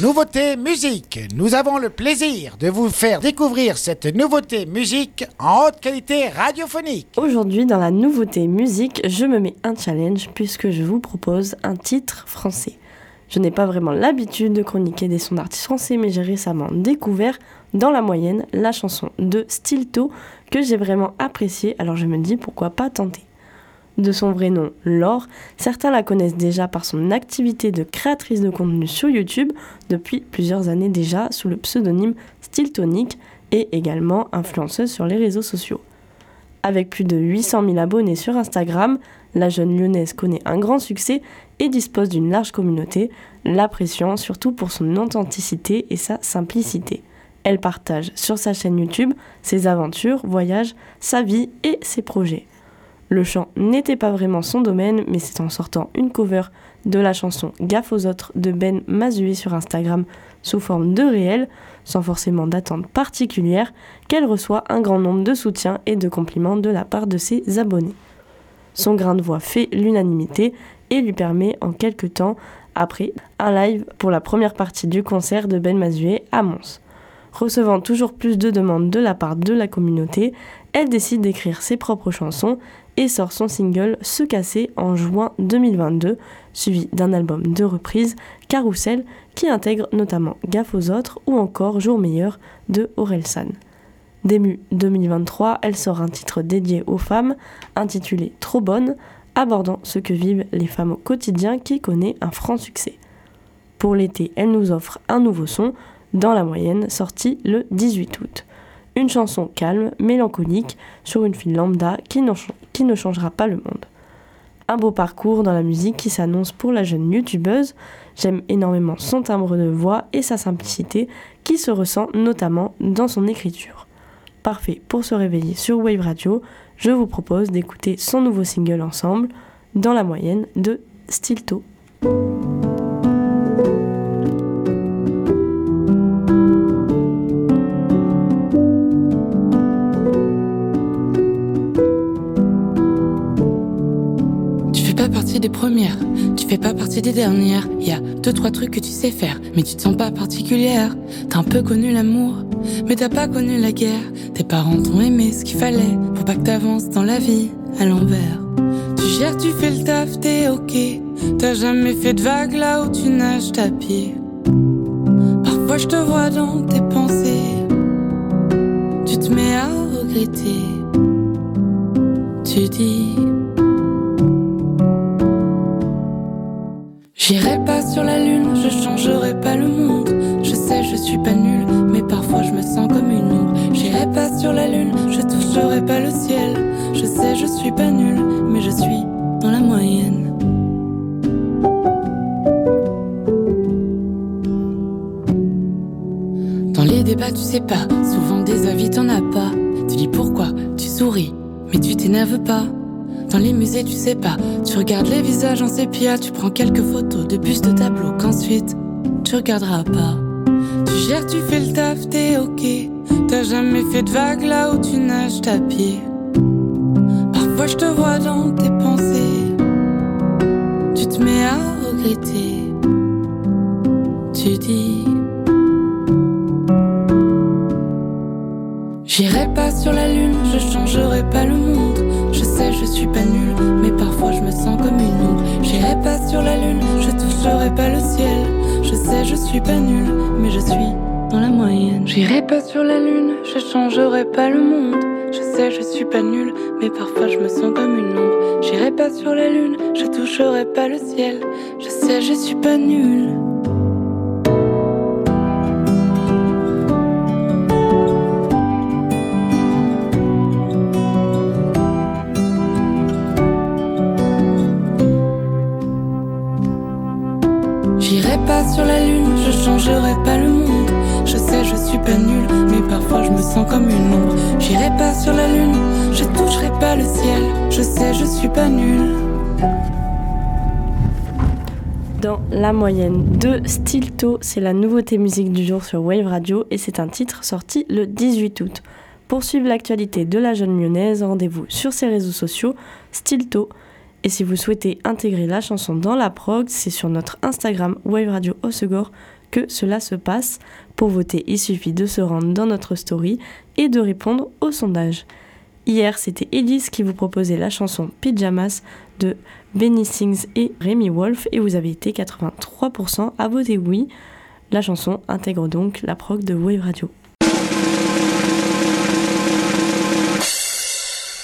Nouveauté musique. Nous avons le plaisir de vous faire découvrir cette nouveauté musique en haute qualité radiophonique. Aujourd'hui, dans la nouveauté musique, je me mets un challenge puisque je vous propose un titre français. Je n'ai pas vraiment l'habitude de chroniquer des sons d'artistes français, mais j'ai récemment découvert dans la moyenne la chanson de Stilto que j'ai vraiment appréciée, alors je me dis pourquoi pas tenter. De son vrai nom, Laure, certains la connaissent déjà par son activité de créatrice de contenu sur YouTube depuis plusieurs années déjà sous le pseudonyme Stiltonic et également influenceuse sur les réseaux sociaux. Avec plus de 800 000 abonnés sur Instagram, la jeune lyonnaise connaît un grand succès et dispose d'une large communauté, l'appréciant surtout pour son authenticité et sa simplicité. Elle partage sur sa chaîne YouTube ses aventures, voyages, sa vie et ses projets. Le chant n'était pas vraiment son domaine, mais c'est en sortant une cover de la chanson Gaffe aux autres de Ben Mazué sur Instagram sous forme de réel, sans forcément d'attente particulière, qu'elle reçoit un grand nombre de soutiens et de compliments de la part de ses abonnés. Son grain de voix fait l'unanimité et lui permet en quelques temps après un live pour la première partie du concert de Ben Mazué à Mons. Recevant toujours plus de demandes de la part de la communauté, elle décide d'écrire ses propres chansons et sort son single Se casser en juin 2022, suivi d'un album de reprise, Carousel, qui intègre notamment Gaffe aux autres ou encore Jour meilleur de San. Début 2023, elle sort un titre dédié aux femmes, intitulé Trop bonne, abordant ce que vivent les femmes au quotidien qui connaît un franc succès. Pour l'été, elle nous offre un nouveau son, dans la moyenne, sorti le 18 août. Une chanson calme, mélancolique, sur une fille lambda qui, ne changera pas le monde. Un beau parcours dans la musique qui s'annonce pour la jeune youtubeuse. J'aime énormément son timbre de voix et sa simplicité qui se ressent notamment dans son écriture. Parfait pour se réveiller sur Wave Radio, je vous propose d'écouter son nouveau single ensemble, dans la moyenne de Stilto. Des premières, tu fais pas partie des dernières. Y a deux trois trucs que tu sais faire, mais tu te sens pas particulière. T'as un peu connu l'amour, mais t'as pas connu la guerre. Tes parents t'ont aimé ce qu'il fallait pour pas que t'avances dans la vie à l'envers. Tu gères, tu fais le taf, t'es ok. T'as jamais fait de vagues là où tu nages ta pied. Parfois je te vois dans tes pensées, tu te mets à regretter. Tu dis J'irai pas sur la lune, je changerai pas le monde. Je sais, je suis pas nulle, mais parfois je me sens comme une ombre. J'irai pas sur la lune, je toucherai pas le ciel. Je sais, je suis pas nulle, mais je suis dans la moyenne. Dans les débats, tu sais pas, souvent des avis t'en as pas. Tu dis pourquoi, tu souris, mais tu t'énerves pas. Dans les musées, tu sais pas. Tu regardes les visages en sépia, tu prends quelques photos de bustes de tableaux qu'ensuite tu regarderas pas. Tu gères, tu fais le taf, t'es ok. T'as jamais fait de vagues là où tu nages ta pied. Parfois je te vois dans tes pensées. Tu te mets à regretter. Suis pas nulle, mais parfois je me sens comme une ombre. J'irai pas sur la lune, je toucherai pas le ciel. Je sais, je suis pas nulle, mais je suis dans la moyenne. J'irai pas sur la lune, je changerai pas le monde. Je sais, je suis pas nulle, mais parfois je me sens comme une ombre. J'irai pas sur la lune, je toucherai pas le ciel. Je sais, je suis pas nulle. Sur la lune, je changerai pas le monde. Je sais, je suis pas nulle, mais parfois je me sens comme une ombre. J'irai pas sur la lune, je toucherai pas le ciel. Je sais, je suis pas nulle. Dans la moyenne de Stilto, c'est la nouveauté musique du jour sur Wave Radio et c'est un titre sorti le 18 août. Pour suivre l'actualité de la jeune lyonnaise, rendez-vous sur ses réseaux sociaux Stilto. Et si vous souhaitez intégrer la chanson dans la prog, c'est sur notre Instagram Wave Radio Osegor que cela se passe. Pour voter, il suffit de se rendre dans notre story et de répondre au sondage. Hier, c'était Elise qui vous proposait la chanson Pyjamas de Benny Sings et Rémi Wolf et vous avez été 83% à voter oui. La chanson intègre donc la prog de Wave Radio.